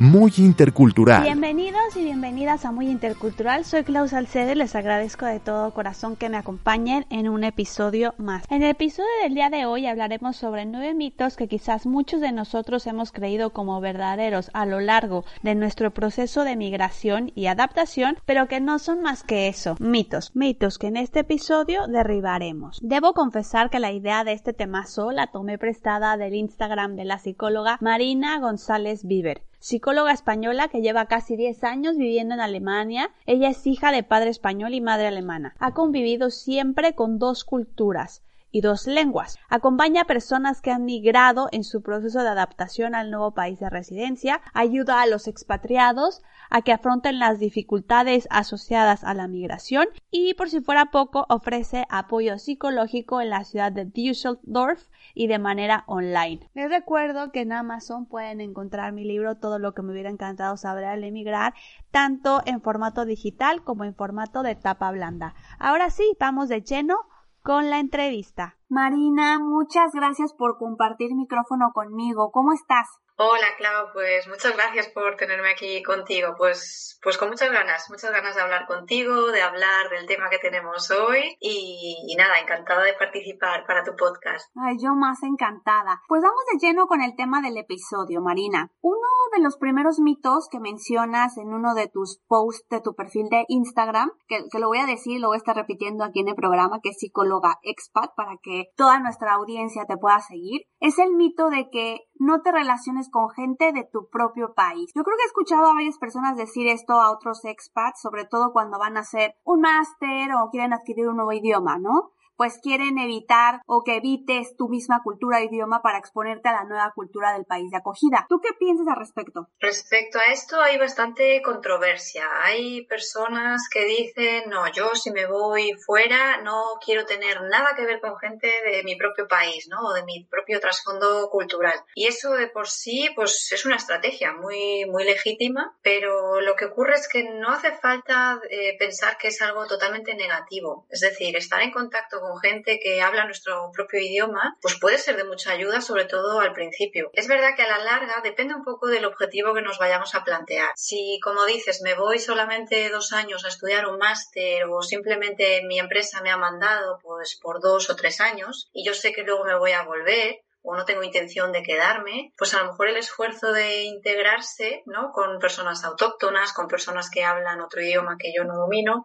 Muy intercultural. Bienvenidos y bienvenidas a Muy Intercultural. Soy Klaus Salcede. Les agradezco de todo corazón que me acompañen en un episodio más. En el episodio del día de hoy hablaremos sobre nueve mitos que quizás muchos de nosotros hemos creído como verdaderos a lo largo de nuestro proceso de migración y adaptación, pero que no son más que eso, mitos. Mitos que en este episodio derribaremos. Debo confesar que la idea de este temazo la tomé prestada del Instagram de la psicóloga Marina González Bieber psicóloga española que lleva casi 10 años viviendo en Alemania. Ella es hija de padre español y madre alemana. Ha convivido siempre con dos culturas y dos lenguas. Acompaña a personas que han migrado en su proceso de adaptación al nuevo país de residencia, ayuda a los expatriados a que afronten las dificultades asociadas a la migración y, por si fuera poco, ofrece apoyo psicológico en la ciudad de Düsseldorf y de manera online. Les recuerdo que en Amazon pueden encontrar mi libro Todo lo que me hubiera encantado saber al emigrar, tanto en formato digital como en formato de tapa blanda. Ahora sí, vamos de lleno con la entrevista. Marina, muchas gracias por compartir micrófono conmigo. ¿Cómo estás? Hola, Clau, pues muchas gracias por tenerme aquí contigo. Pues, pues con muchas ganas, muchas ganas de hablar contigo, de hablar del tema que tenemos hoy y, nada, encantada de participar para tu podcast. Ay, yo más encantada. Pues vamos de lleno con el tema del episodio, Marina. Uno de los primeros mitos que mencionas en uno de tus posts de tu perfil de Instagram, que, que lo voy a decir, lo voy a estar repitiendo aquí en el programa, que es psicóloga expat, para que toda nuestra audiencia te pueda seguir, es el mito de que no te relaciones con gente de tu propio país. Yo creo que he escuchado a varias personas decir esto a otros expats, sobre todo cuando van a hacer un máster o quieren adquirir un nuevo idioma, ¿no? Pues quieren evitar o que evites tu misma cultura e idioma para exponerte a la nueva cultura del país de acogida. ¿Tú qué piensas al respecto? Respecto a esto hay bastante controversia. Hay personas que dicen, no, yo si me voy fuera no quiero tener nada que ver con gente de mi propio país, ¿no? O de mi propio trasfondo cultural. Y eso de por sí, pues es una estrategia muy, muy legítima, pero lo que ocurre es que no hace falta eh, pensar que es algo totalmente negativo. Es decir, estar en contacto con gente que habla nuestro propio idioma, pues puede ser de mucha ayuda, sobre todo al principio. Es verdad que a la larga depende un poco del objetivo que nos vayamos a plantear. Si, como dices, me voy solamente dos años a estudiar un máster o simplemente mi empresa me ha mandado pues por dos o tres años y yo sé que luego me voy a volver, o no tengo intención de quedarme, pues a lo mejor el esfuerzo de integrarse, ¿no? Con personas autóctonas, con personas que hablan otro idioma que yo no domino,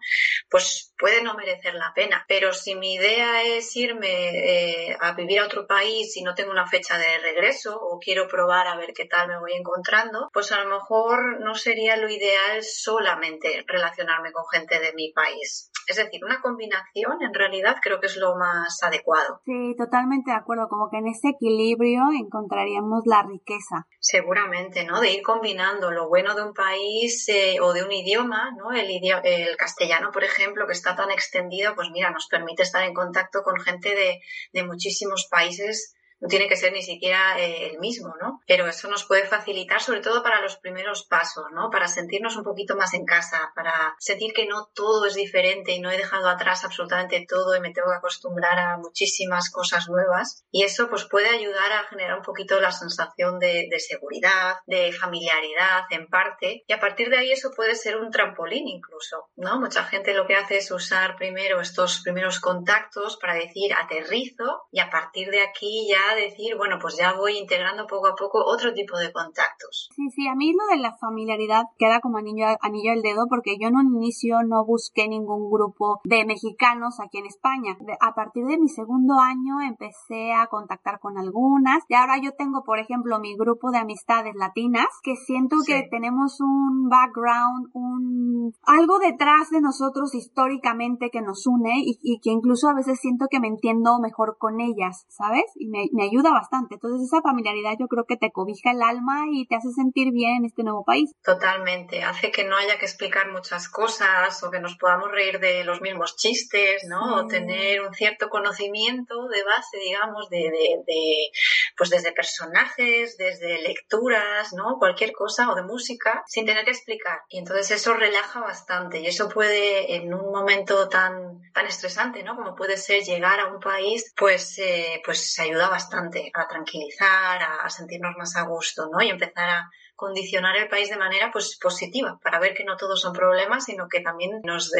pues puede no merecer la pena. Pero si mi idea es irme eh, a vivir a otro país y no tengo una fecha de regreso o quiero probar a ver qué tal me voy encontrando, pues a lo mejor no sería lo ideal solamente relacionarme con gente de mi país. Es decir, una combinación en realidad creo que es lo más adecuado. Sí, totalmente de acuerdo. Como que en ese equilibrio encontraríamos la riqueza. Seguramente, ¿no? De ir combinando lo bueno de un país eh, o de un idioma, ¿no? El, el castellano, por ejemplo, que está tan extendido, pues mira, nos permite estar en contacto con gente de, de muchísimos países no tiene que ser ni siquiera eh, el mismo, ¿no? Pero eso nos puede facilitar, sobre todo para los primeros pasos, ¿no? Para sentirnos un poquito más en casa, para sentir que no todo es diferente y no he dejado atrás absolutamente todo y me tengo que acostumbrar a muchísimas cosas nuevas. Y eso pues puede ayudar a generar un poquito la sensación de, de seguridad, de familiaridad en parte. Y a partir de ahí eso puede ser un trampolín incluso, ¿no? Mucha gente lo que hace es usar primero estos primeros contactos para decir aterrizo y a partir de aquí ya decir, bueno, pues ya voy integrando poco a poco otro tipo de contactos. Sí, sí, a mí lo de la familiaridad queda como anillo, anillo al dedo porque yo en un inicio no busqué ningún grupo de mexicanos aquí en España. A partir de mi segundo año empecé a contactar con algunas y ahora yo tengo, por ejemplo, mi grupo de amistades latinas que siento que tenemos un background, un algo detrás de nosotros históricamente que nos une y, que incluso a veces siento que me entiendo mejor con ellas, ¿sabes? Y me, me ayuda bastante. Entonces esa familiaridad yo creo que te cobija el alma y te hace sentir bien en este nuevo país. Totalmente. Hace que no haya que explicar muchas cosas o que nos podamos reír de los mismos chistes, ¿no? O tener un cierto conocimiento de base, digamos, de, de, de, pues desde personajes, desde lecturas, ¿no? Cualquier cosa o de música sin tener que explicar. Y entonces eso relaja bastante y eso puede en un momento tan, tan estresante, ¿no? Como puede ser llegar a un país, pues, eh, pues ayuda bastante a tranquilizar, a, sentirnos más a gusto, ¿no? Y empezar a condicionar el país de manera pues positiva para ver que no todos son problemas sino que también nos,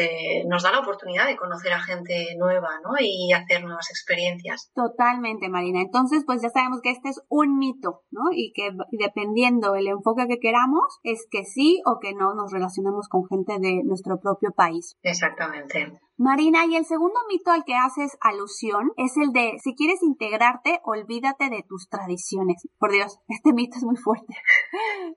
nos da la oportunidad de conocer a gente nueva ¿no? y hacer nuevas experiencias totalmente Marina entonces pues ya sabemos que este es un mito ¿no? y que dependiendo el enfoque que queramos es que sí o que no nos relacionamos con gente de nuestro propio país exactamente Marina, y el segundo mito al que haces alusión es el de si quieres integrarte, olvídate de tus tradiciones. Por Dios, este mito es muy fuerte.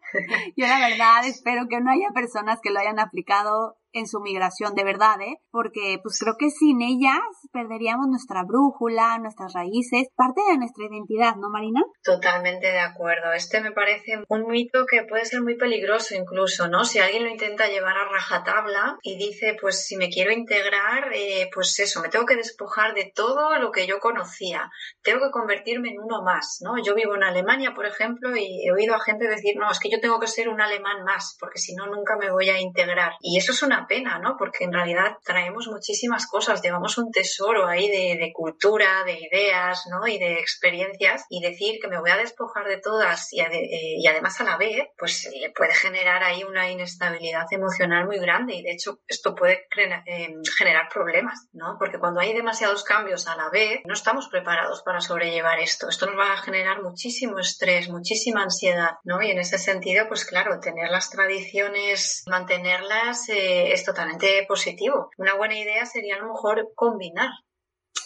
Yo la verdad espero que no haya personas que lo hayan aplicado en su migración de verdad, ¿eh? Porque pues creo que sin ellas perderíamos nuestra brújula, nuestras raíces, parte de nuestra identidad, ¿no, Marina? Totalmente de acuerdo. Este me parece un mito que puede ser muy peligroso incluso, ¿no? Si alguien lo intenta llevar a rajatabla y dice, pues si me quiero integrar, eh, pues eso, me tengo que despojar de todo lo que yo conocía, tengo que convertirme en uno más, ¿no? Yo vivo en Alemania, por ejemplo, y he oído a gente decir, no, es que yo tengo que ser un alemán más, porque si no, nunca me voy a integrar. Y eso es una pena, ¿no? Porque en realidad traemos muchísimas cosas, llevamos un tesoro ahí de, cultura, de ideas, ¿no? Y de experiencias y decir que me voy a despojar de todas y, eh, además a la vez, pues eh, puede generar ahí una inestabilidad emocional muy grande y de hecho esto puede eh, generar problemas, ¿no? Porque cuando hay demasiados cambios a la vez, no estamos preparados para sobrellevar esto. Esto nos va a generar muchísimo estrés, muchísima ansiedad, ¿no? Y en ese sentido, pues claro, tener las tradiciones, mantenerlas, es totalmente positivo. Una buena idea sería a lo mejor combinar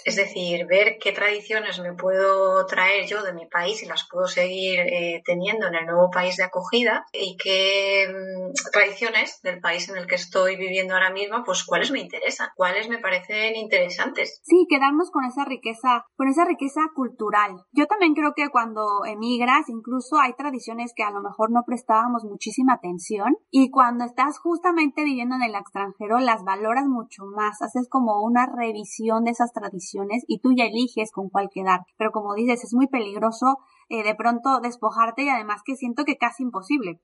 es decir, ver qué tradiciones me puedo traer yo de mi país y las puedo seguir eh, teniendo en el nuevo país de acogida y qué mm, tradiciones del país en el que estoy viviendo ahora mismo, pues cuáles me interesan, cuáles me parecen interesantes. Sí, quedarnos con esa riqueza, con esa riqueza cultural. Yo también creo que cuando emigras, incluso hay tradiciones que a lo mejor no prestábamos muchísima atención y cuando estás justamente viviendo en el extranjero las valoras mucho más, haces como una revisión de esas tradiciones y tú ya eliges con cuál quedar. Pero como dices, es muy peligroso eh, de pronto despojarte y además que siento que casi imposible.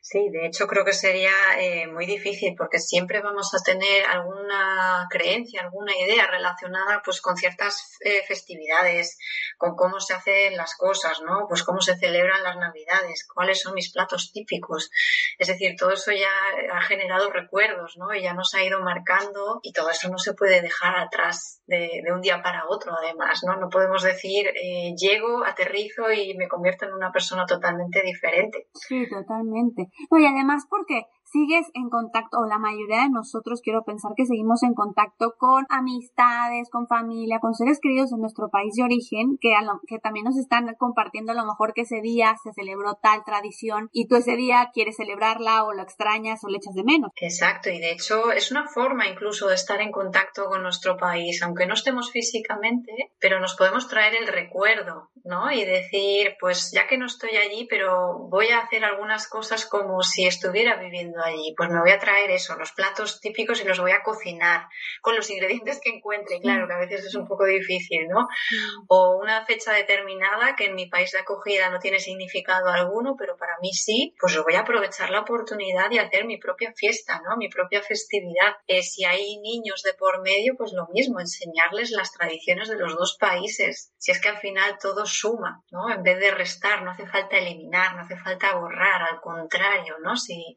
Sí, de hecho creo que sería eh, muy difícil porque siempre vamos a tener alguna creencia, alguna idea relacionada pues con ciertas eh, festividades, con cómo se hacen las cosas, ¿no? Pues cómo se celebran las navidades, cuáles son mis platos típicos. Es decir, todo eso ya ha generado recuerdos, ¿no? Y ya nos ha ido marcando y todo eso no se puede dejar atrás de, de un día para otro, además, ¿no? No podemos decir llego, aterrizo y y me convierto en una persona totalmente diferente. Sí, totalmente. No, y además porque sigues en contacto, o la mayoría de nosotros quiero pensar que seguimos en contacto con amistades, con familia, con seres queridos en nuestro país de origen, que, a lo, que también nos están compartiendo a lo mejor que ese día se celebró tal tradición y tú ese día quieres celebrarla o lo extrañas o le echas de menos. Exacto, y de hecho es una forma incluso de estar en contacto con nuestro país, aunque no estemos físicamente, pero nos podemos traer el recuerdo, ¿no? Y decir, pues ya que no estoy allí, pero voy a hacer algunas cosas como si estuviera viviendo allí? Pues me voy a traer eso, los platos típicos y los voy a cocinar con los ingredientes que encuentre. Claro que a veces es un poco difícil, ¿no? O una fecha determinada que en mi país de acogida no tiene significado alguno, pero para mí sí, pues yo voy a aprovechar la oportunidad de hacer mi propia fiesta, ¿no? Mi propia festividad. Eh, si hay niños de por medio, pues lo mismo, enseñarles las tradiciones de los dos países. Si es que al final todo suma, ¿no? En vez de restar, no hace falta eliminar, no hace falta borrar, al contrario, ¿no? Si,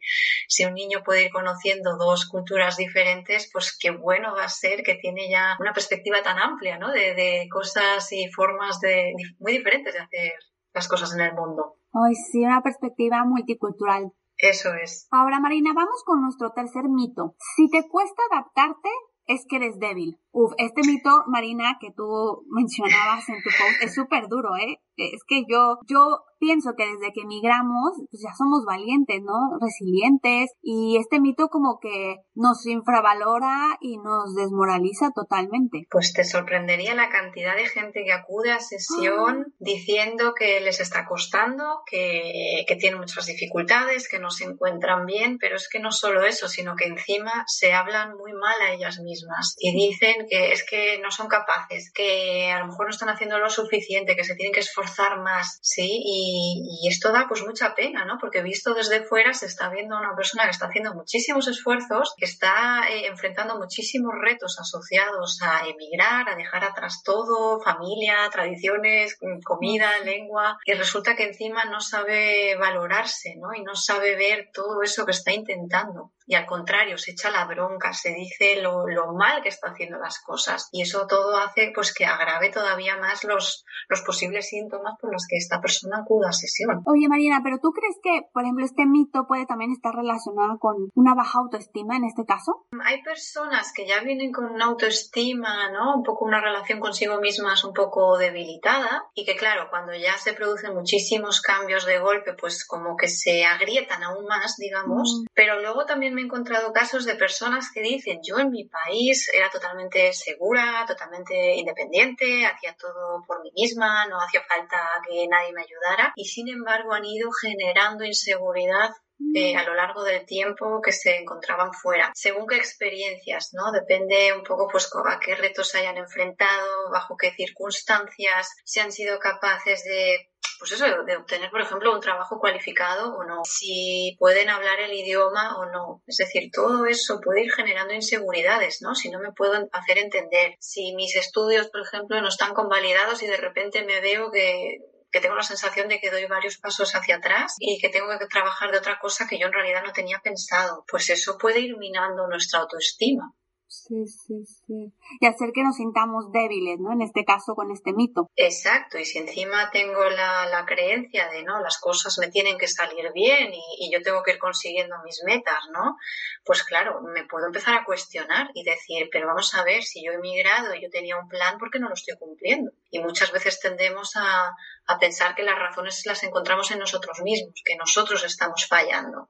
si un niño puede ir conociendo dos culturas diferentes, pues qué bueno va a ser que tiene ya una perspectiva tan amplia, ¿no? De, de cosas y formas de, muy diferentes de hacer las cosas en el mundo. Ay, sí, una perspectiva multicultural. Eso es. Ahora, Marina, vamos con nuestro tercer mito. Si te cuesta adaptarte, es que eres débil. Uf, este mito, Marina, que tú mencionabas en tu post, es súper duro, ¿eh? Es que yo, yo pienso que desde que emigramos, pues ya somos valientes, ¿no? Resilientes. Y este mito como que nos infravalora y nos desmoraliza totalmente. Pues te sorprendería la cantidad de gente que acude a sesión ah. diciendo que les está costando, que, que tienen muchas dificultades, que no se encuentran bien, pero es que no solo eso, sino que encima se hablan muy mal a ellas mismas y dicen que es que no son capaces, que a lo mejor no están haciendo lo suficiente, que se tienen que esforzar más, ¿sí? Y, esto da pues mucha pena, ¿no? Porque visto desde fuera se está viendo a una persona que está haciendo muchísimos esfuerzos, que está eh, enfrentando muchísimos retos asociados a emigrar, a dejar atrás todo, familia, tradiciones, comida, lengua, y resulta que encima no sabe valorarse, ¿no? Y no sabe ver todo eso que está intentando y al contrario, se echa la bronca, se dice lo, lo, mal que está haciendo las cosas y eso todo hace pues que agrave todavía más los, los posibles síntomas por los que esta persona acuda a sesión. Oye Marina, pero ¿tú crees que, por ejemplo, este mito puede también estar relacionado con una baja autoestima en este caso? Hay personas que ya vienen con una autoestima, ¿no? Un poco una relación consigo mismas un poco debilitada y que claro, cuando ya se producen muchísimos cambios de golpe, pues como que se agrietan aún más, digamos, mm. pero luego también me he encontrado casos de personas que dicen, yo en mi país era totalmente segura, totalmente independiente, hacía todo por mí misma, no hacía falta que nadie me ayudara y sin embargo han ido generando inseguridad eh, a lo largo del tiempo que se encontraban fuera. Según qué experiencias, ¿no? Depende un poco pues a qué retos hayan enfrentado, bajo qué circunstancias, si han sido capaces de pues eso, de obtener, por ejemplo, un trabajo cualificado o no, si pueden hablar el idioma o no. Es decir, todo eso puede ir generando inseguridades, ¿no? Si no me puedo hacer entender, si mis estudios, por ejemplo, no están convalidados y de repente me veo que que tengo la sensación de que doy varios pasos hacia atrás y que tengo que trabajar de otra cosa que yo en realidad no tenía pensado. Pues eso puede ir minando nuestra autoestima. Sí, sí, sí. Y hacer que nos sintamos débiles, ¿no? En este caso, con este mito. Exacto. Y si encima tengo la, la creencia de, no, las cosas me tienen que salir bien y, y, yo tengo que ir consiguiendo mis metas, ¿no? Pues claro, me puedo empezar a cuestionar y decir, pero vamos a ver, si yo he emigrado y yo tenía un plan, ¿por qué no lo estoy cumpliendo? Y muchas veces tendemos a, a pensar que las razones las encontramos en nosotros mismos, que nosotros estamos fallando.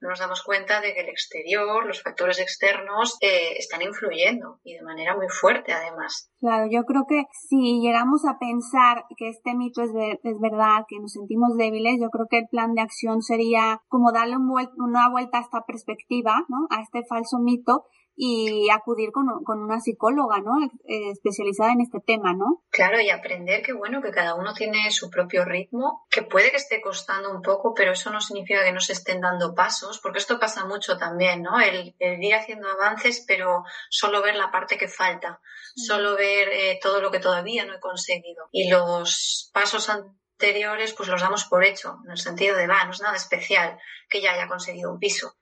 No nos damos cuenta de que el exterior, los factores externos, eh, están influyendo y de manera muy fuerte además. Claro, yo creo que si llegamos a pensar que este mito es, es verdad, que nos sentimos débiles, yo creo que el plan de acción sería como darle una vuelta a esta perspectiva, ¿no? A este falso mito y acudir con, con una psicóloga, ¿no? Eh, especializada en este tema, ¿no? Claro, y aprender que, bueno, que cada uno tiene su propio ritmo, que puede que esté costando un poco, pero eso no significa que no se estén dando pasos, porque esto pasa mucho también, ¿no? El, ir haciendo avances, pero solo ver la parte que falta, solo ver eh, todo lo que todavía no he conseguido. Y los pasos anteriores, pues los damos por hecho, en el sentido de, va, no es nada especial que ya haya conseguido un piso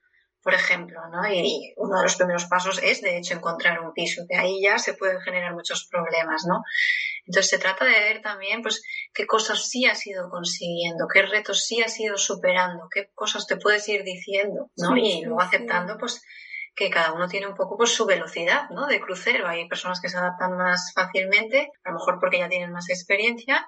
por ejemplo, ¿no? Y uno de los primeros pasos es, de hecho, encontrar un piso. De ahí ya se pueden generar muchos problemas, ¿no? Entonces se trata de ver también, pues, qué cosas sí has ido consiguiendo, qué retos sí has ido superando, qué cosas te puedes ir diciendo, ¿no? y luego aceptando, pues, que cada uno tiene un poco pues su velocidad, ¿no? De crucero. Hay personas que se adaptan más fácilmente, a lo mejor porque ya tienen más experiencia,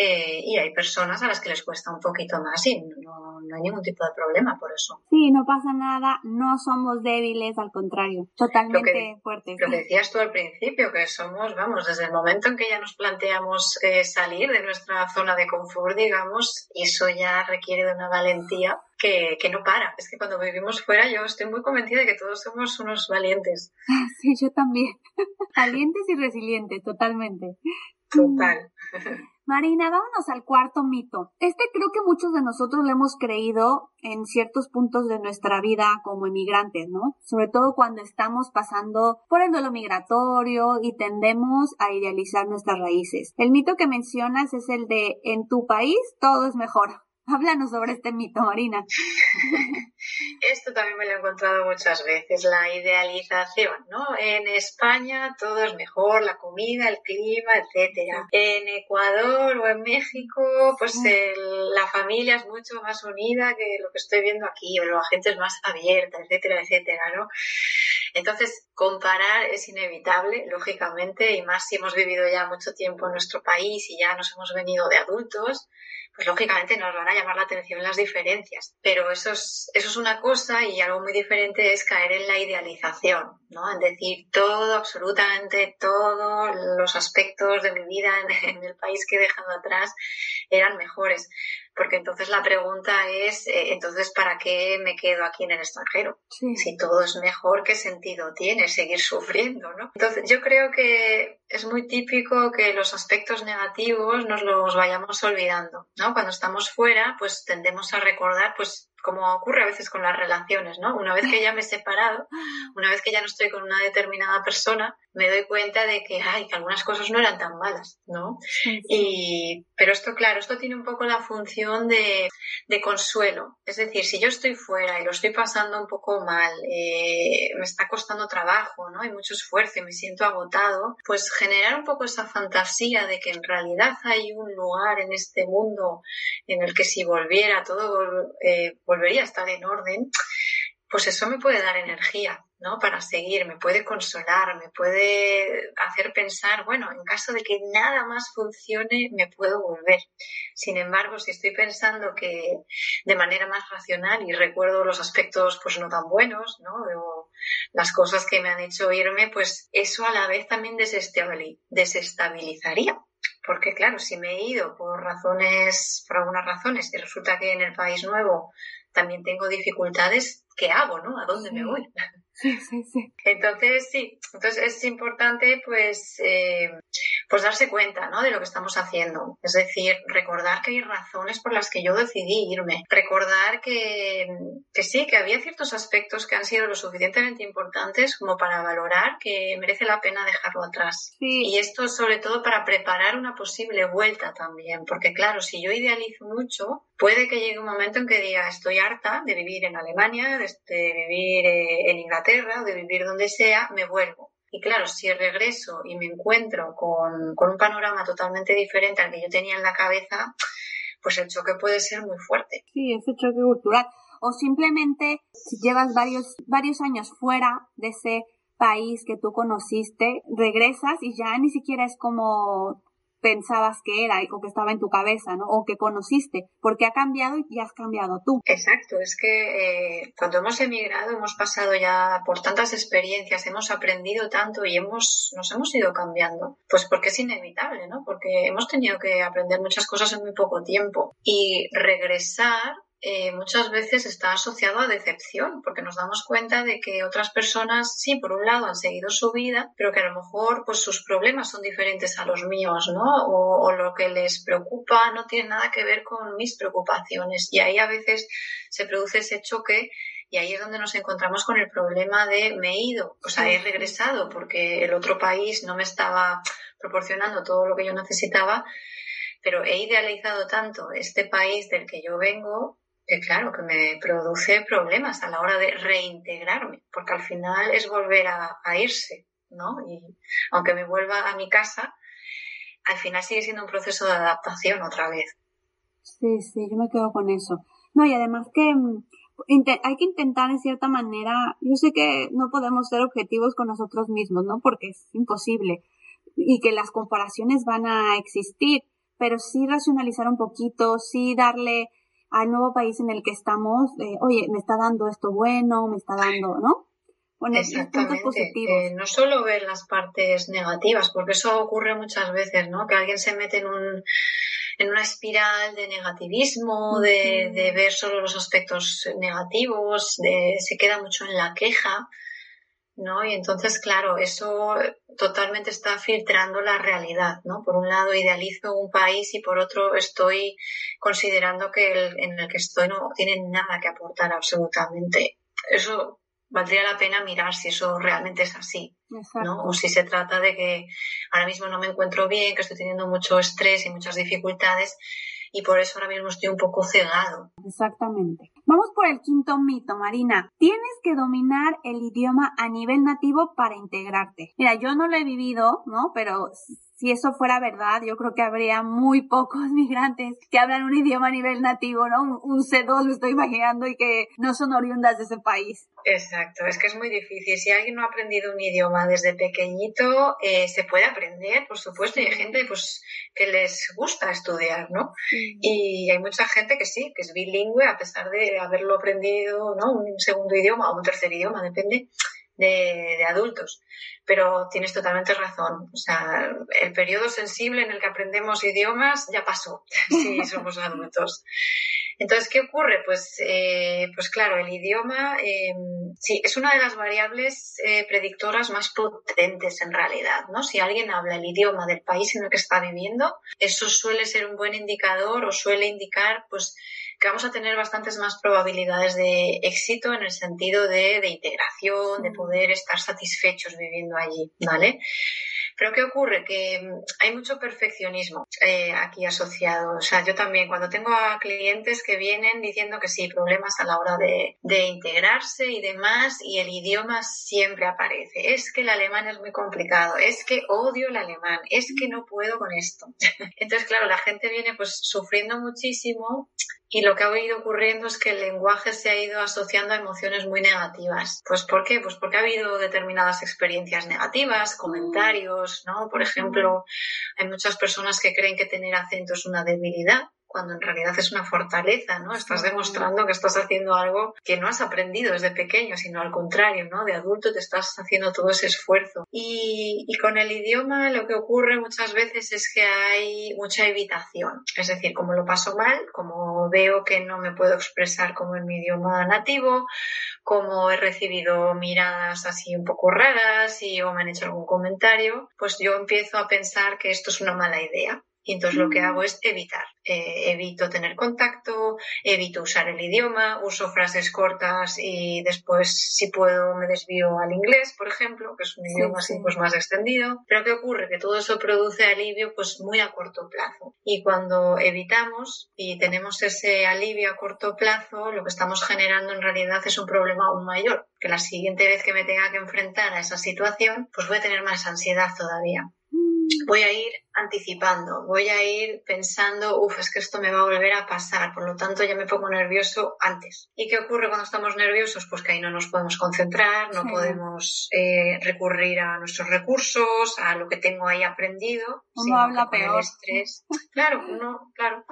Eh, y hay personas a las que les cuesta un poquito más y no, no, hay ningún tipo de problema por eso. Sí, no pasa nada, no somos débiles, al contrario, totalmente fuertes. Lo que decías tú al principio, que somos, vamos, desde el momento en que ya nos planteamos eh, salir de nuestra zona de confort, digamos, eso ya requiere de una valentía que, que, no para. Es que cuando vivimos fuera yo estoy muy convencida de que todos somos unos valientes. Sí, yo también. valientes y resilientes, totalmente. Total. Marina, vámonos al cuarto mito. Este creo que muchos de nosotros lo hemos creído en ciertos puntos de nuestra vida como inmigrantes, ¿no? Sobre todo cuando estamos pasando por el duelo migratorio y tendemos a idealizar nuestras raíces. El mito que mencionas es el de en tu país todo es mejor. Háblanos sobre este mito, Marina. Esto también me lo he encontrado muchas veces, la idealización, ¿no? En España todo es mejor, la comida, el clima, etcétera. En Ecuador o en México, pues la familia es mucho más unida que lo que estoy viendo aquí, o la gente es más abierta, etcétera, etcétera, ¿no? Entonces, comparar es inevitable, lógicamente, y más si hemos vivido ya mucho tiempo en nuestro país y ya nos hemos venido de adultos, pues lógicamente nos van a llamar la atención las diferencias. Pero eso es, eso es una cosa y algo muy diferente es caer en la idealización, ¿no? En decir todo, absolutamente todos los aspectos de mi vida en, el país que he dejado atrás eran mejores. Porque entonces la pregunta es, eh, entonces, ¿para qué me quedo aquí en el extranjero? Si todo es mejor, ¿qué sentido tiene seguir sufriendo, no? Entonces, yo creo que es muy típico que los aspectos negativos nos los vayamos olvidando, ¿no? Cuando estamos fuera, pues tendemos a recordar, pues, como ocurre a veces con las relaciones, ¿no? Una vez que ya me he separado, una vez que ya no estoy con una determinada persona, me doy cuenta de que, ay, que algunas cosas no eran tan malas, ¿no? Y, pero esto, claro, esto tiene un poco la función de, de consuelo. Es decir, si yo estoy fuera y lo estoy pasando un poco mal, eh, me está costando trabajo, ¿no? Hay mucho esfuerzo y me siento agotado, pues generar un poco esa fantasía de que en realidad hay un lugar en este mundo en el que si volviera todo eh, volvería a estar en orden, pues eso me puede dar energía, ¿no? Para seguir, me puede consolar, me puede hacer pensar, bueno, en caso de que nada más funcione, me puedo volver. Sin embargo, si estoy pensando que de manera más racional y recuerdo los aspectos pues no tan buenos, ¿no? O las cosas que me han hecho irme, pues eso a la vez también desestabilizaría. Porque claro, si me he ido por razones, por algunas razones, y resulta que en el país nuevo también tengo dificultades, ¿qué hago, no? ¿A dónde me voy? Sí, sí, sí. Entonces, sí, entonces es importante pues, eh, pues darse cuenta ¿no? de lo que estamos haciendo. Es decir, recordar que hay razones por las que yo decidí irme. Recordar que, que sí, que había ciertos aspectos que han sido lo suficientemente importantes como para valorar que merece la pena dejarlo atrás. Y esto sobre todo para preparar una posible vuelta también. Porque claro, si yo idealizo mucho, puede que llegue un momento en que diga estoy harta de vivir en Alemania, de, vivir eh, en Inglaterra o de vivir donde sea, me vuelvo. Y claro, si regreso y me encuentro con, con, un panorama totalmente diferente al que yo tenía en la cabeza, pues el choque puede ser muy fuerte. Sí, ese choque cultural. O simplemente si llevas varios, varios años fuera de ese país que tú conociste, regresas y ya ni siquiera es como pensabas que era o que estaba en tu cabeza, ¿no? O que conociste, porque ha cambiado y has cambiado tú. Exacto, es que eh, cuando hemos emigrado hemos pasado ya por tantas experiencias, hemos aprendido tanto y hemos, nos hemos ido cambiando, pues porque es inevitable, ¿no? Porque hemos tenido que aprender muchas cosas en muy poco tiempo y regresar eh, muchas veces está asociado a decepción, porque nos damos cuenta de que otras personas, sí, por un lado han seguido su vida, pero que a lo mejor pues sus problemas son diferentes a los míos, ¿no? O, lo que les preocupa no tiene nada que ver con mis preocupaciones. Y ahí a veces se produce ese choque y ahí es donde nos encontramos con el problema de me he ido, o sea, he regresado porque el otro país no me estaba proporcionando todo lo que yo necesitaba, pero he idealizado tanto este país del que yo vengo que claro, que me produce problemas a la hora de reintegrarme, porque al final es volver a, irse, ¿no? Y aunque me vuelva a mi casa, al final sigue siendo un proceso de adaptación otra vez. Sí, sí, yo me quedo con eso. No, y además que mm, hay que intentar en cierta manera, yo sé que no podemos ser objetivos con nosotros mismos, ¿no? Porque es imposible y que las comparaciones van a existir, pero sí racionalizar un poquito, sí darle al nuevo país en el que estamos, oye, me está dando esto bueno, me está dando, ¿no? Exactamente. Eh, no solo ver las partes negativas, porque eso ocurre muchas veces, ¿no? Que alguien se mete en un en una espiral de negativismo, de, de ver solo los aspectos negativos, de, se queda mucho en la queja, ¿no? Y entonces, claro, eso totalmente está filtrando la realidad, ¿no? Por un lado idealizo un país y por otro estoy considerando que el en el que estoy no tiene nada que aportar absolutamente. Eso valdría la pena mirar si eso realmente es así, ¿no? O si se trata de que ahora mismo no me encuentro bien, que estoy teniendo mucho estrés y muchas dificultades y por eso ahora mismo estoy un poco cegado. Exactamente. Vamos por el quinto mito, Marina. Tienes que dominar el idioma a nivel nativo para integrarte. Mira, yo no lo he vivido, ¿no? Pero si eso fuera verdad, yo creo que habría muy pocos migrantes que hablan un idioma a nivel nativo, ¿no? Un, C2 lo estoy imaginando y que no son oriundas de ese país. Exacto, es que es muy difícil. Si alguien no ha aprendido un idioma desde pequeñito, eh, se puede aprender, por supuesto, y hay gente pues, que les gusta estudiar, ¿no? Y hay mucha gente que sí, que es bilingüe a pesar de haberlo aprendido, ¿no? Un segundo idioma o un tercer idioma, depende de, adultos. Pero tienes totalmente razón. O sea, el periodo sensible en el que aprendemos idiomas ya pasó, si somos adultos. Entonces, ¿qué ocurre? Pues, eh, pues claro, el idioma eh, sí, es una de las variables eh, predictoras más potentes en realidad, ¿no? Si alguien habla el idioma del país en el que está viviendo, eso suele ser un buen indicador o suele indicar, pues, que vamos a tener bastantes más probabilidades de éxito en el sentido de, de integración, de poder estar satisfechos viviendo allí, ¿vale? Pero ¿qué ocurre? Que mm, hay mucho perfeccionismo eh, aquí asociado. O sea, yo también cuando tengo a clientes que vienen diciendo que sí, problemas a la hora de, de integrarse y demás, y el idioma siempre aparece. Es que el alemán es muy complicado, es que odio el alemán, es que no puedo con esto. Entonces, claro, la gente viene pues sufriendo muchísimo y lo que ha ido ocurriendo es que el lenguaje se ha ido asociando a emociones muy negativas. Pues ¿por qué? Pues porque ha habido determinadas experiencias negativas, comentarios, ¿no? Por ejemplo, hay muchas personas que creen que tener acento es una debilidad cuando en realidad es una fortaleza, ¿no? Estás demostrando que estás haciendo algo que no has aprendido desde pequeño, sino al contrario, ¿no? De adulto te estás haciendo todo ese esfuerzo. Y, y con el idioma lo que ocurre muchas veces es que hay mucha evitación. Es decir, como lo paso mal, como veo que no me puedo expresar como en mi idioma nativo, como he recibido miradas así un poco raras y o me han hecho algún comentario, pues yo empiezo a pensar que esto es una mala idea y entonces lo que hago es evitar. Eh, evito tener contacto, evito usar el idioma, uso frases cortas y después, si puedo, me desvío al inglés, por ejemplo, que es un idioma así pues más extendido. Pero ¿qué ocurre? Que todo eso produce alivio pues muy a corto plazo. Y cuando evitamos y tenemos ese alivio a corto plazo, lo que estamos generando en realidad es un problema aún mayor. Que la siguiente vez que me tenga que enfrentar a esa situación, pues voy a tener más ansiedad todavía voy a ir anticipando, voy a ir pensando, uff, es que esto me va a volver a pasar, por lo tanto ya me pongo nervioso antes. ¿Y qué ocurre cuando estamos nerviosos? Pues que ahí no nos podemos concentrar, no podemos eh, recurrir a nuestros recursos, a lo que tengo ahí aprendido. Uno habla peor. estrés. Claro, uno, claro.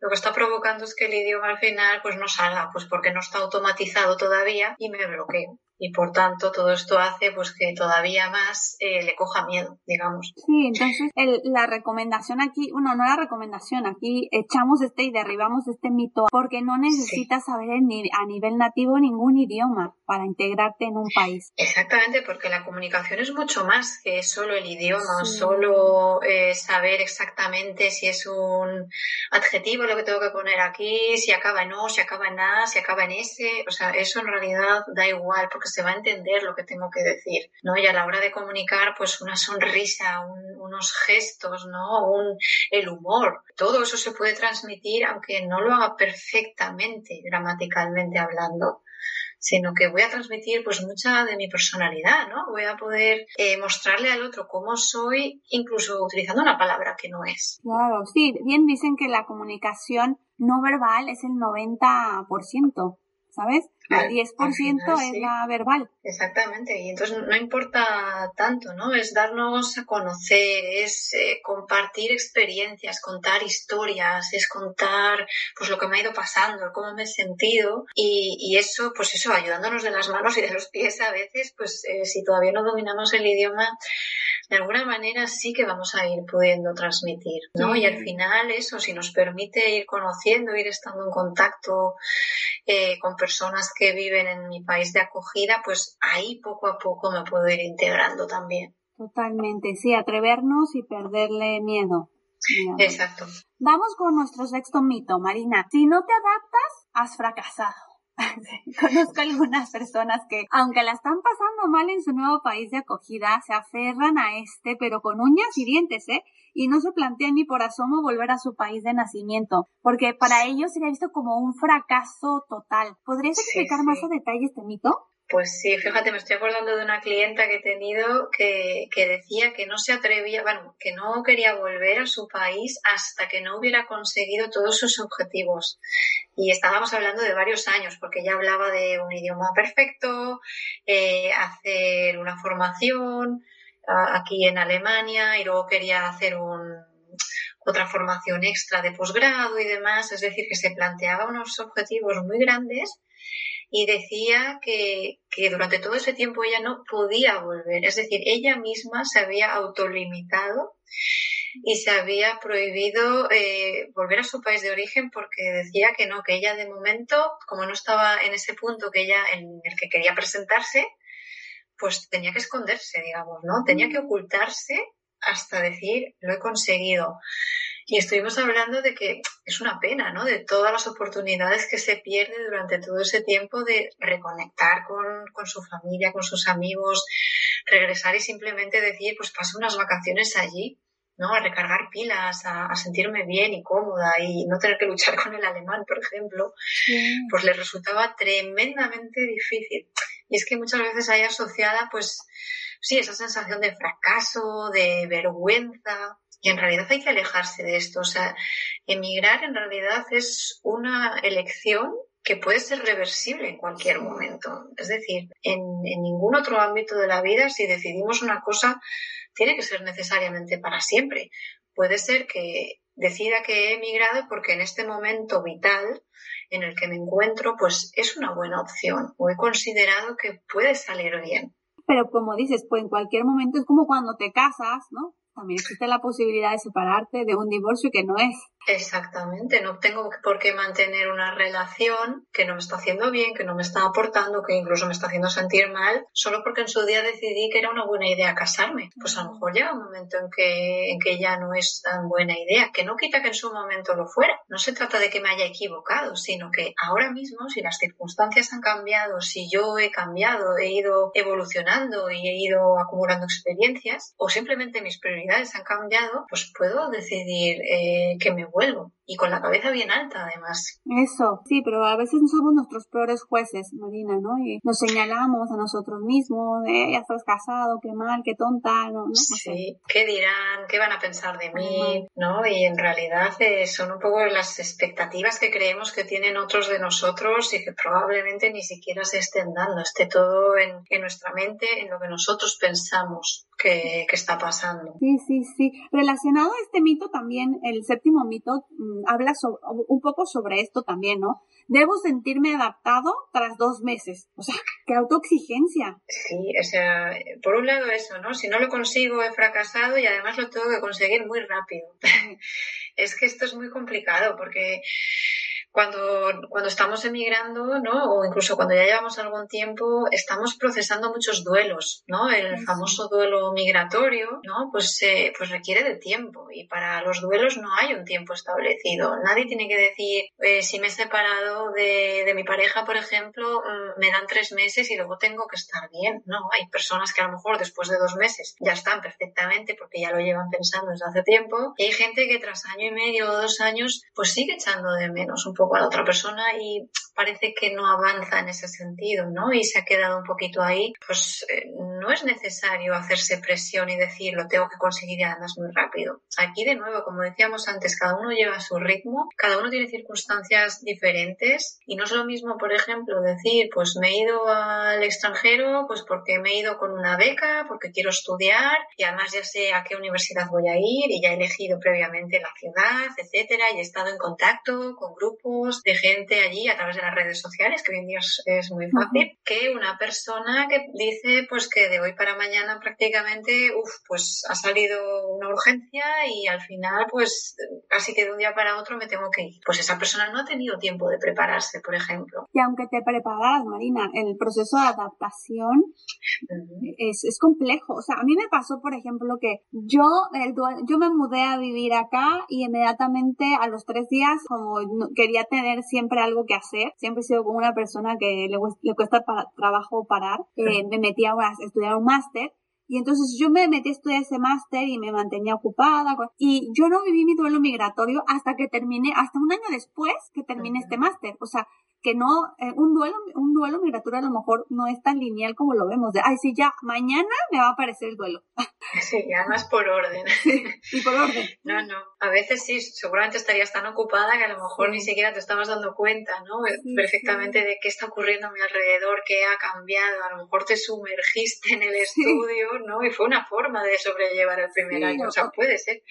Lo que está provocando es que el idioma al final pues no salga, pues porque no está automatizado todavía y me bloqueo y por tanto todo esto hace pues que todavía más eh, le coja miedo, digamos. Sí, entonces el, la recomendación aquí, bueno, no la recomendación, aquí echamos este y derribamos este mito porque no necesitas saber a nivel nativo ningún idioma para integrarte en un país. Exactamente, porque la comunicación es mucho más que solo el idioma, solo eh, saber exactamente si es un adjetivo lo que tengo que poner aquí, si acaba en o, si acaba en a, si acaba en s, o sea, eso en realidad da igual porque se va a entender lo que tengo que decir, ¿no? Y a la hora de comunicar, pues una sonrisa, unos gestos, ¿no? Un, el humor, todo eso se puede transmitir aunque no lo haga perfectamente, gramaticalmente hablando sino que voy a transmitir pues mucha de mi personalidad, ¿no? Voy a poder eh, mostrarle al otro cómo soy, incluso utilizando una palabra que no es. Claro, sí, bien dicen que la comunicación no verbal es el 90%. ¿Sabes? El 10% es la verbal. Exactamente, y entonces no importa tanto, ¿no? Es darnos a conocer, es eh, compartir experiencias, contar historias, es contar pues lo que me ha ido pasando, cómo me he sentido y, y eso, pues eso, ayudándonos de las manos y de los pies a veces, pues eh, si todavía no dominamos el idioma, de alguna manera sí que vamos a ir pudiendo transmitir, ¿no? Y al final eso, si nos permite ir conociendo, ir estando en contacto eh, con personas que viven en mi país de acogida, pues ahí poco a poco me puedo ir integrando también. Totalmente, sí, atrevernos y perderle miedo. Exacto. Vamos con nuestro sexto mito, Marina. Si no te adaptas, has fracasado. Conozco algunas personas que, aunque la están pasando mal en su nuevo país de acogida, se aferran a este, pero con uñas y dientes, ¿eh? Y no se plantean ni por asomo volver a su país de nacimiento, porque para ellos sería visto como un fracaso total. ¿Podrías explicar más a detalle este mito? Pues sí, fíjate, me estoy acordando de una clienta que he tenido que, que, decía que no se atrevía, bueno, que no quería volver a su país hasta que no hubiera conseguido todos sus objetivos. Y estábamos hablando de varios años, porque ella hablaba de un idioma perfecto, eh, hacer una formación aquí en Alemania y luego quería hacer un, otra formación extra de posgrado y demás. Es decir, que se planteaba unos objetivos muy grandes y decía que, que, durante todo ese tiempo ella no podía volver. Es decir, ella misma se había autolimitado y se había prohibido eh, volver a su país de origen porque decía que no, que ella de momento, como no estaba en ese punto que ella en el que quería presentarse, pues tenía que esconderse, digamos, ¿no? Tenía que ocultarse hasta decir, lo he conseguido. Y estuvimos hablando de que es una pena, ¿no? De todas las oportunidades que se pierde durante todo ese tiempo de reconectar con, su familia, con sus amigos, regresar y simplemente decir, pues paso unas vacaciones allí, ¿no? A recargar pilas, a, sentirme bien y cómoda y no tener que luchar con el alemán, por ejemplo, pues le resultaba tremendamente difícil. Y es que muchas veces hay asociada, pues, sí, esa sensación de fracaso, de vergüenza, y en realidad hay que alejarse de esto. O sea, emigrar en realidad es una elección que puede ser reversible en cualquier momento. Es decir, en, ningún otro ámbito de la vida, si decidimos una cosa, tiene que ser necesariamente para siempre. Puede ser que decida que he emigrado porque en este momento vital en el que me encuentro, pues es una buena opción o he considerado que puede salir bien. Pero como dices, pues en cualquier momento es como cuando te casas, ¿no? También existe la posibilidad de separarte de un divorcio que no es. Exactamente, no tengo por qué mantener una relación que no me está haciendo bien, que no me está aportando, que incluso me está haciendo sentir mal, solo porque en su día decidí que era una buena idea casarme. Pues a lo mejor llega un momento en que, en que ya no es tan buena idea, que no quita que en su momento lo fuera. No se trata de que me haya equivocado, sino que ahora mismo, si las circunstancias han cambiado, si yo he cambiado, he ido evolucionando y he ido acumulando experiencias, o simplemente mis prioridades han cambiado, pues puedo decidir eh, que me vuelvo y con la cabeza bien alta además. Eso, sí, pero a veces somos nuestros peores jueces, Marina, ¿no? Y nos señalamos a nosotros mismos, de, ya estás casado, qué mal, qué tonta, ¿no? sí, ¿qué dirán? ¿Qué van a pensar de mí? ¿No? Y en realidad eh, son un poco las expectativas que creemos que tienen otros de nosotros y que probablemente ni siquiera se estén dando, esté todo en, en nuestra mente, en lo que nosotros pensamos que, que está pasando. Sí, sí, sí. Relacionado a este mito también, el séptimo mito, mm, habla un poco sobre esto también, ¿no? Debo sentirme adaptado tras dos meses. O sea, qué autoexigencia. Sí, o sea, por un lado eso, ¿no? Si no lo consigo, he fracasado y además lo tengo que conseguir muy rápido. es que esto es muy complicado porque cuando, cuando estamos emigrando, ¿no? O incluso cuando ya llevamos algún tiempo, estamos procesando muchos duelos, ¿no? El famoso duelo migratorio, ¿no? Pues, eh, pues requiere de tiempo y para los duelos no hay un tiempo establecido. Nadie tiene que decir, eh, si me he separado de, de mi pareja, por ejemplo, mm, me dan tres meses y luego tengo que estar bien, ¿no? Hay personas que a lo mejor después de dos meses ya están perfectamente porque ya lo llevan pensando desde hace tiempo y hay gente que tras año y medio o dos años pues sigue echando de menos un poco la otra persona y parece que no avanza en ese sentido, ¿no? Y se ha quedado un poquito ahí, pues eh, no es necesario hacerse presión y decir lo tengo que conseguir además muy rápido. Aquí de nuevo, como decíamos antes, cada uno lleva su ritmo, cada uno tiene circunstancias diferentes y no es lo mismo, por ejemplo, decir, pues me he ido al extranjero, pues porque me he ido con una beca, porque quiero estudiar y además ya sé a qué universidad voy a ir y ya he elegido previamente la ciudad, etcétera, y he estado en contacto con grupos de gente allí a través de las redes sociales, que hoy en día es, muy fácil, que una persona que dice pues que de hoy para mañana prácticamente, uff, pues ha salido una urgencia y al final pues casi que de un día para otro me tengo que ir. Pues esa persona no ha tenido tiempo de prepararse, por ejemplo. Y aunque te preparas, Marina, el proceso de adaptación es, es complejo. O sea, a mí me pasó, por ejemplo, que yo, el, yo me mudé a vivir acá y inmediatamente a los tres días, como quería tener siempre algo que hacer, siempre he sido como una persona que le, le cuesta trabajo parar, eh, me metí a, estudiar un máster y entonces yo me metí a estudiar ese máster y me mantenía ocupada. Y yo no viví mi duelo migratorio hasta que terminé, hasta un año después que terminé este máster. O sea, que no, eh, un duelo, un duelo migratorio a lo mejor no es tan lineal como lo vemos, de, ay, sí, ya, mañana me va a aparecer el duelo. Sí, además por orden. y por orden. No, no, a veces sí, seguramente estarías tan ocupada que a lo mejor ni siquiera te estabas dando cuenta, ¿no? Perfectamente de qué está ocurriendo a mi alrededor, qué ha cambiado, a lo mejor te sumergiste en el estudio, ¿no? Y fue una forma de sobrellevar el primer año, o sea, puede ser.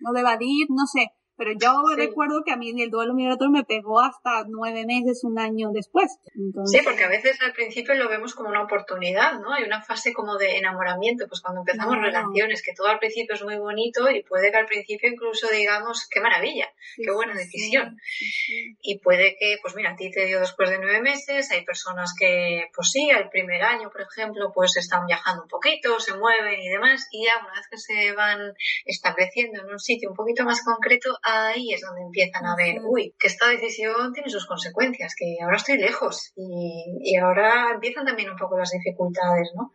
No de evadir, no sé, pero yo recuerdo que a mí el duelo migratorio me pegó hasta nueve meses, un año después. Sí, porque a veces al principio lo vemos como una oportunidad, ¿no? Hay una fase como de enamoramiento, pues cuando empezamos relaciones, que todo al principio es muy bonito y puede que al principio incluso digamos, qué maravilla, qué buena decisión. Y puede que, pues mira, a ti te dio después de nueve meses, hay personas que, pues sí, al primer año, por ejemplo, pues están viajando un poquito, se mueven y demás, y ya una vez que se van estableciendo en un sitio un poquito más concreto, ahí es donde empiezan a ver, uy, que esta decisión tiene sus consecuencias, que ahora estoy lejos y, y ahora empiezan también un poco las dificultades, ¿no?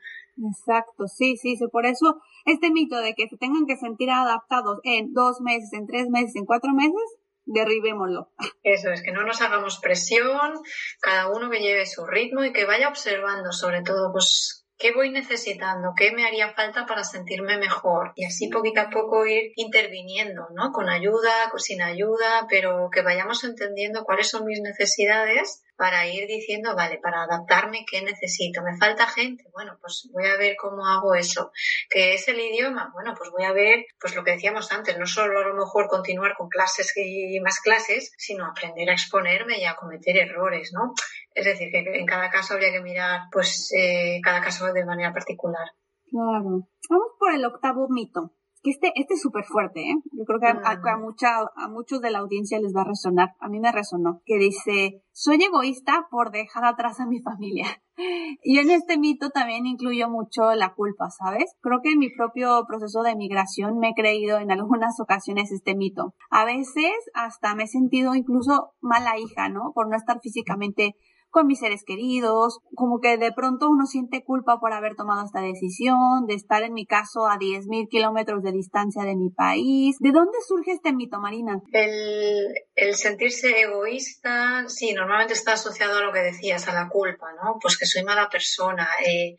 Exacto, sí, sí, sí, por eso este mito de que se tengan que sentir adaptados en dos meses, en tres meses, en cuatro meses, derribémoslo. Eso es, que no nos hagamos presión, cada uno que lleve su ritmo y que vaya observando sobre todo pues ¿Qué voy necesitando? ¿Qué me haría falta para sentirme mejor? Y así poquito a poco ir interviniendo, ¿no? Con ayuda, sin ayuda, pero que vayamos entendiendo cuáles son mis necesidades para ir diciendo, vale, para adaptarme, ¿qué necesito? ¿Me falta gente? Bueno, pues voy a ver cómo hago eso. ¿Qué es el idioma? Bueno, pues voy a ver, pues lo que decíamos antes, no solo a lo mejor continuar con clases y más clases, sino aprender a exponerme y a cometer errores, ¿no? Es decir, que en cada caso habría que mirar, pues, eh, cada caso de manera particular. Claro. Vamos por el octavo mito. Que este, este es súper fuerte, ¿eh? Yo creo que a, a, mm. mucha, a muchos de la audiencia les va a resonar. A mí me resonó. Que dice, soy egoísta por dejar atrás a mi familia. Y en este mito también incluyo mucho la culpa, ¿sabes? Creo que en mi propio proceso de migración me he creído en algunas ocasiones este mito. A veces hasta me he sentido incluso mala hija, ¿no? Por no estar físicamente con mis seres queridos, como que de pronto uno siente culpa por haber tomado esta decisión, de estar en mi caso a 10.000 kilómetros de distancia de mi país. ¿De dónde surge este mito, Marina? El, sentirse egoísta, sí, normalmente está asociado a lo que decías, a la culpa, ¿no? Pues que soy mala persona. Eh,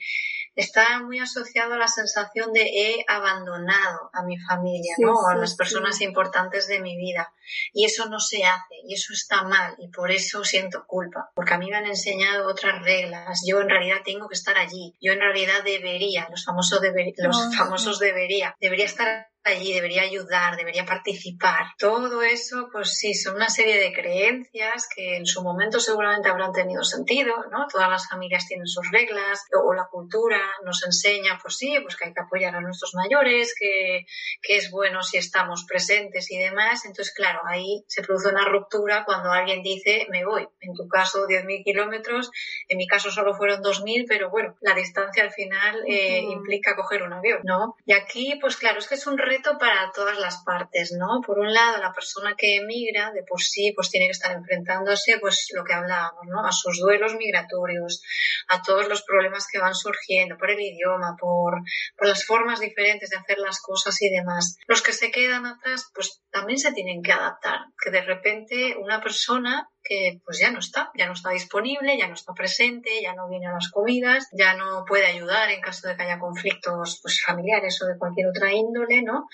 está muy asociado a la sensación de he abandonado a mi familia, ¿no? a las personas importantes de mi vida. Y eso no se hace, y eso está mal, y por eso siento culpa, porque a mí me han enseñado otras reglas. Yo en realidad tengo que estar allí. Yo en realidad debería, los famosos, los ah, famosos debería, debería estar allí, debería ayudar, debería participar. Todo eso, pues sí, son una serie de creencias que en su momento seguramente habrán tenido sentido, ¿no? Todas las familias tienen sus reglas o la cultura nos enseña, pues sí, pues que hay que apoyar a nuestros mayores, que, que es bueno si estamos presentes y demás. Entonces, claro, ahí se produce una ruptura cuando alguien dice, me voy. En tu caso, 10.000 kilómetros, en mi caso solo fueron 2.000, pero bueno, la distancia al final eh, implica coger un avión, ¿no? Y aquí, pues claro, es que es un reto para todas las partes, ¿no? Por un lado, la persona que emigra de por sí pues tiene que estar enfrentándose, pues lo que hablábamos, ¿no? A sus duelos migratorios, a todos los problemas que van surgiendo por el idioma, por, por las formas diferentes de hacer las cosas y demás. Los que se quedan atrás, pues también se tienen que adaptar, que de repente una persona que pues ya no está, ya no está disponible, ya no está presente, ya no viene a las comidas, ya no puede ayudar en caso de que haya conflictos pues, familiares o de cualquier otra índole, ¿no?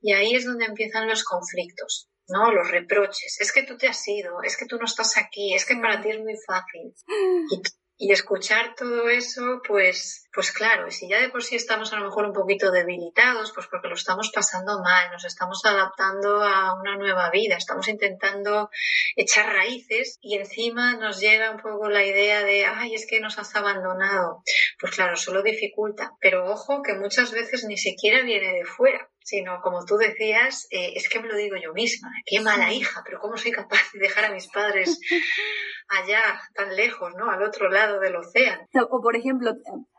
Y ahí es donde empiezan los conflictos. ¿no? Los reproches. Es que tú te has ido, es que tú no estás aquí, es que para ti es muy fácil. escuchar todo eso, pues, pues claro, si ya de por sí estamos a lo mejor un poquito debilitados, pues porque lo estamos pasando mal, nos estamos adaptando a una nueva vida, estamos intentando echar raíces y encima nos llega un poco la idea de, ay, es que nos has abandonado. Pues claro, solo dificulta. Pero ojo que muchas veces ni siquiera viene de fuera sino como tú decías, eh, es que me lo digo yo misma, qué mala hija, pero ¿cómo soy capaz de dejar a mis padres allá, tan lejos, ¿no? Al otro lado del océano. O por ejemplo,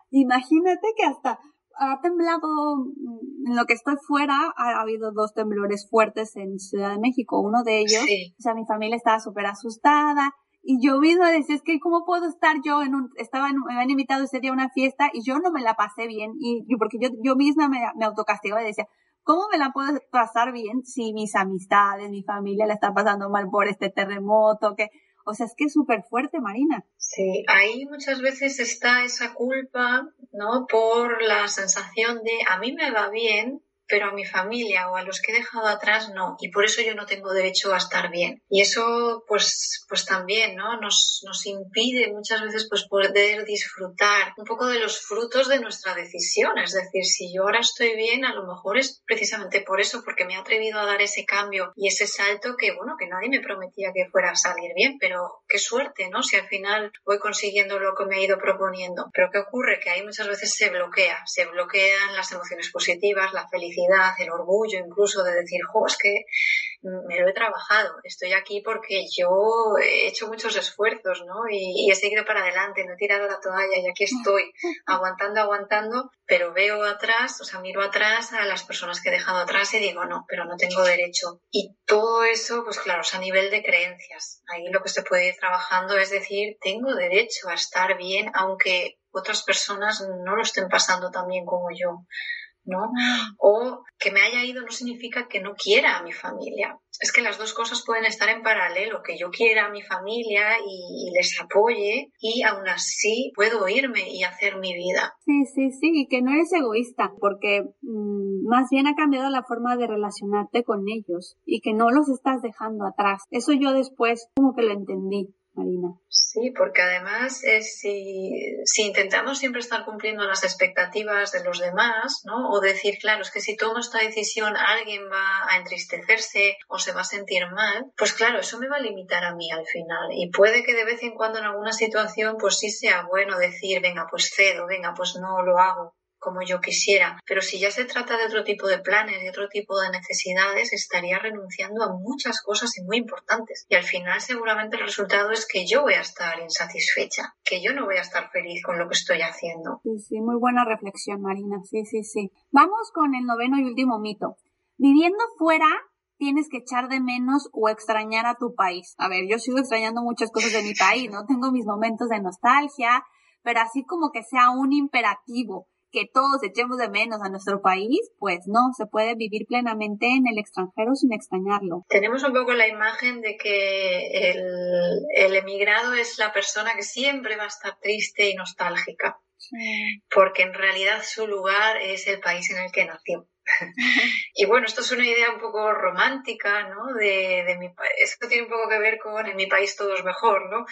imagínate que hasta ha temblado, mm, en lo que estoy fuera, ha, habido dos temblores fuertes en Ciudad de México. Uno de ellos, o sea, mi familia estaba súper asustada. Y yo misma decía, es que ¿cómo puedo estar yo en un, estaba en, me habían invitado ese día a una fiesta y yo no me la pasé bien. Y, porque yo, yo misma me, me autocastigaba y decía, ¿Cómo me la puedo pasar bien si mis amistades, mi familia la está pasando mal por este terremoto? Que, o sea, es que es súper fuerte, Marina. Sí, ahí muchas veces está esa culpa, ¿no? Por la sensación de a mí me va bien, pero a mi familia o a los que he dejado atrás no, y por eso yo no tengo derecho a estar bien. Y eso pues, pues también ¿no? nos, nos impide muchas veces pues poder disfrutar un poco de los frutos de nuestra decisión. Es decir, si yo ahora estoy bien, a lo mejor es precisamente por eso, porque me he atrevido a dar ese cambio y ese salto que, bueno, que nadie me prometía que fuera a salir bien, pero qué suerte, ¿no? Si al final voy consiguiendo lo que me he ido proponiendo. Pero ¿qué ocurre? Que ahí muchas veces se bloquea, se bloquean las emociones positivas, la felicidad el orgullo incluso de decir, jo, es que me lo he trabajado, estoy aquí porque yo he hecho muchos esfuerzos, ¿no? Y, he seguido para adelante, no he tirado la toalla y aquí estoy, aguantando, aguantando, pero veo atrás, o sea, miro atrás a las personas que he dejado atrás y digo, no, pero no tengo derecho. Y todo eso, pues claro, es a nivel de creencias. Ahí lo que se puede ir trabajando es decir, tengo derecho a estar bien, aunque otras personas no lo estén pasando tan bien como yo. ¿No? O que me haya ido no significa que no quiera a mi familia. Es que las dos cosas pueden estar en paralelo, que yo quiera a mi familia y, les apoye y aún así puedo irme y hacer mi vida. Sí, sí, sí, y que no eres egoísta, porque mm, más bien ha cambiado la forma de relacionarte con ellos y que no los estás dejando atrás. Eso yo después como que lo entendí. Marina. Sí, porque además es si, si, intentamos siempre estar cumpliendo las expectativas de los demás, ¿no? O decir, claro, es que si tomo esta decisión alguien va a entristecerse o se va a sentir mal, pues claro, eso me va a limitar a mí al final. Y puede que de vez en cuando en alguna situación pues sí sea bueno decir, venga, pues cedo, venga, pues no lo hago como yo quisiera. Pero si ya se trata de otro tipo de planes, de otro tipo de necesidades, estaría renunciando a muchas cosas y muy importantes. Y al final seguramente el resultado es que yo voy a estar insatisfecha, que yo no voy a estar feliz con lo que estoy haciendo. Sí, sí, muy buena reflexión, Marina. Sí, sí, sí. Vamos con el noveno y último mito. Viviendo fuera tienes que echar de menos o extrañar a tu país. A ver, yo sigo extrañando muchas cosas de mi país, ¿no? Tengo mis momentos de nostalgia, pero así como que sea un imperativo que todos echemos de menos a nuestro país, pues no, se puede vivir plenamente en el extranjero sin extrañarlo. Tenemos un poco la imagen de que el, emigrado es la persona que siempre va a estar triste y nostálgica, porque en realidad su lugar es el país en el que nació. y bueno, esto es una idea un poco romántica, ¿no? De, de mi Esto tiene un poco que ver con en mi país todo es mejor, ¿no?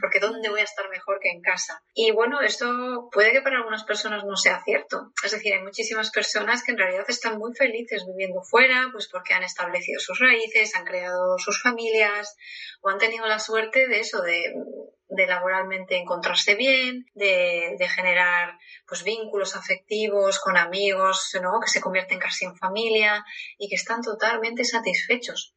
Porque ¿dónde voy a estar mejor que en casa? Y bueno, esto puede que para algunas personas no sea cierto. Es decir, hay muchísimas personas que en realidad están muy felices viviendo fuera, pues porque han establecido sus raíces, han creado sus familias o han tenido la suerte de eso, de de laboralmente encontrarse bien, de, de, generar pues vínculos afectivos con amigos, ¿no? que se convierten casi en familia y que están totalmente satisfechos.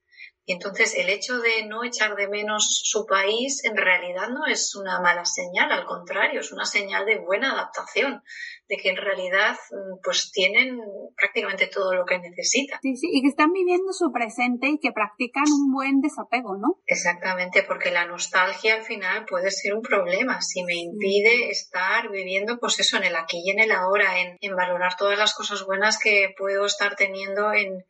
Y entonces el hecho de no echar de menos su país en realidad no es una mala señal, al contrario, es una señal de buena adaptación, de que en realidad pues tienen prácticamente todo lo que necesitan. Sí, sí, y que están viviendo su presente y que practican un buen desapego, ¿no? Exactamente, porque la nostalgia al final puede ser un problema si me impide estar viviendo, pues eso, en el aquí y en el ahora, en, en valorar todas las cosas buenas que puedo estar teniendo en,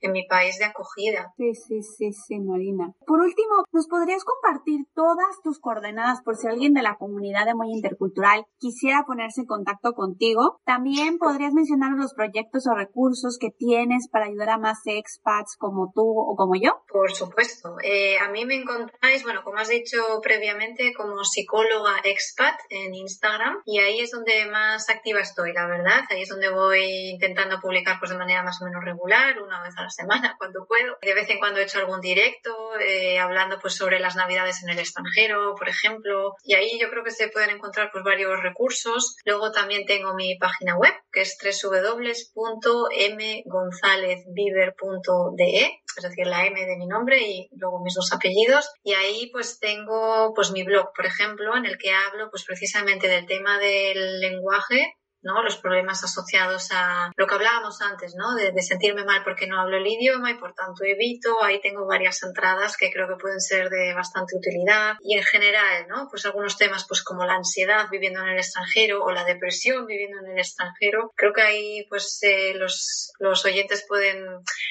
en mi país de acogida. Sí, sí, sí, sí, Marina. Por último, ¿nos podrías compartir todas tus coordenadas por si alguien de la comunidad de Muy Intercultural quisiera ponerse en contacto contigo? También podrías mencionar los proyectos o recursos que tienes para ayudar a más expats como tú o como yo. Por supuesto. Eh, a mí me encontráis, bueno, como has dicho previamente, como psicóloga expat en Instagram y ahí es donde más activa estoy, la verdad. Ahí es donde voy intentando publicar pues de manera más o menos regular, una vez a la semana cuando puedo. De vez en cuando he hecho algún directo eh, hablando pues sobre las navidades en el extranjero, por ejemplo, y ahí yo creo que se pueden encontrar pues varios recursos. Luego también tengo mi página web que es www.mgonzalezviver.de es decir, la M de mi nombre y luego mis dos apellidos. Y ahí pues tengo pues mi blog, por ejemplo, en el que hablo pues precisamente del tema del lenguaje ¿no? Los problemas asociados a lo que hablábamos antes, ¿no? De, sentirme mal porque no hablo el idioma y por tanto evito. Ahí tengo varias entradas que creo que pueden ser de bastante utilidad. Y en general, ¿no? Pues algunos temas, pues como la ansiedad viviendo en el extranjero o la depresión viviendo en el extranjero. Creo que ahí, pues, eh, los, los oyentes pueden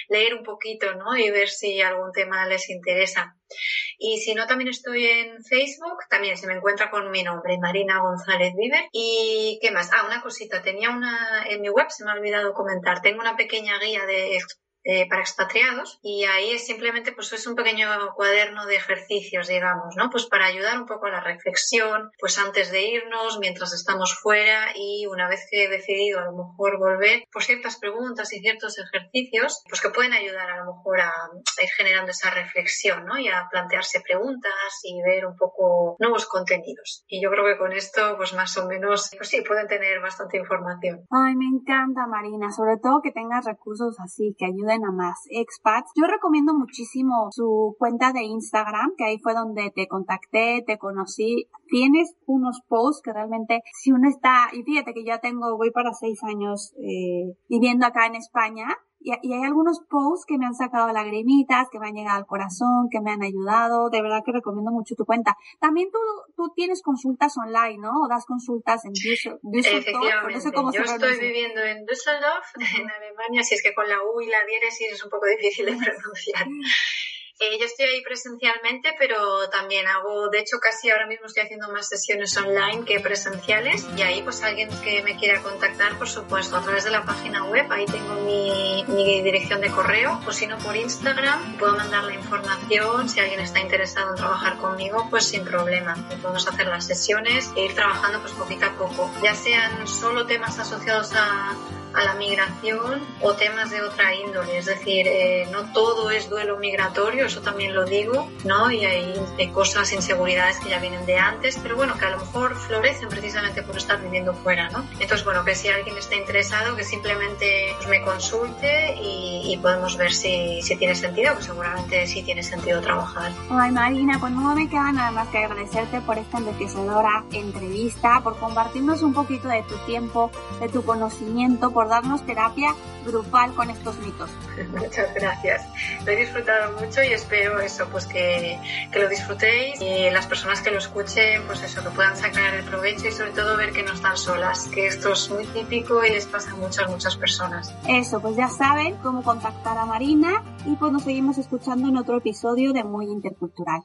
leer un poquito, ¿no? Y ver si algún tema les interesa. Y si no, también estoy en Facebook, también se me encuentra con mi nombre, Marina González Viver. ¿Y qué más? Ah, una cosita, tenía una, en mi web se me ha olvidado comentar, tengo una pequeña guía de eh, para expatriados y ahí es simplemente pues es un pequeño cuaderno de ejercicios digamos no pues para ayudar un poco a la reflexión pues antes de irnos mientras estamos fuera y una vez que he decidido a lo mejor volver pues ciertas preguntas y ciertos ejercicios pues que pueden ayudar a lo mejor a, ir generando esa reflexión no y a plantearse preguntas y ver un poco nuevos contenidos. Y yo creo que con esto pues más o menos pues sí pueden tener bastante información. Ay me encanta Marina. Sobre todo que tengas recursos así que ayuden a más expats. Yo recomiendo muchísimo su cuenta de Instagram, que ahí fue donde te contacté, te conocí. Tienes unos posts que realmente, si uno está, y fíjate que ya tengo, voy para seis años eh, viviendo acá en España, y, hay algunos posts que me han sacado lagrimitas, que me han llegado al corazón, que me han ayudado. De verdad que recomiendo mucho tu cuenta. También tú, tú tienes consultas online, ¿no? O das consultas en Düsseldorf. Efectivamente. cómo Yo estoy viviendo en Düsseldorf, en Alemania, si es que con la U y la diéresis es un poco difícil de pronunciar. Eh, yo estoy ahí presencialmente, pero también hago, de hecho, casi ahora mismo estoy haciendo más sesiones online que presenciales. Y ahí, pues, alguien que me quiera contactar, por supuesto, a través de la página web, ahí tengo mi, mi dirección de correo, o si no, por Instagram, puedo mandar la información. Si alguien está interesado en trabajar conmigo, pues sin problema. Podemos hacer las sesiones e ir trabajando, pues, poquito a poco. Ya sean solo temas asociados a a la migración o temas de otra índole. Es decir, eh, no todo es duelo migratorio, eso también lo digo, ¿no? Y hay, cosas, inseguridades que ya vienen de antes, pero bueno, que a lo mejor florecen precisamente por estar viviendo fuera, ¿no? Entonces, bueno, que si alguien está interesado, que simplemente pues, me consulte y, podemos ver si, si, tiene sentido, que seguramente sí tiene sentido trabajar. Ay, Marina, pues no me queda nada más que agradecerte por esta enriquecedora entrevista, por compartirnos un poquito de tu tiempo, de tu conocimiento, por darnos terapia grupal con estos mitos. Muchas gracias. Lo he disfrutado mucho y espero eso, pues que, que, lo disfrutéis y las personas que lo escuchen, pues eso, que puedan sacar el provecho y sobre todo ver que no están solas, que esto es muy típico y les pasa a muchas, muchas personas. Eso, pues ya saben cómo contactar a Marina y pues nos seguimos escuchando en otro episodio de Muy Intercultural.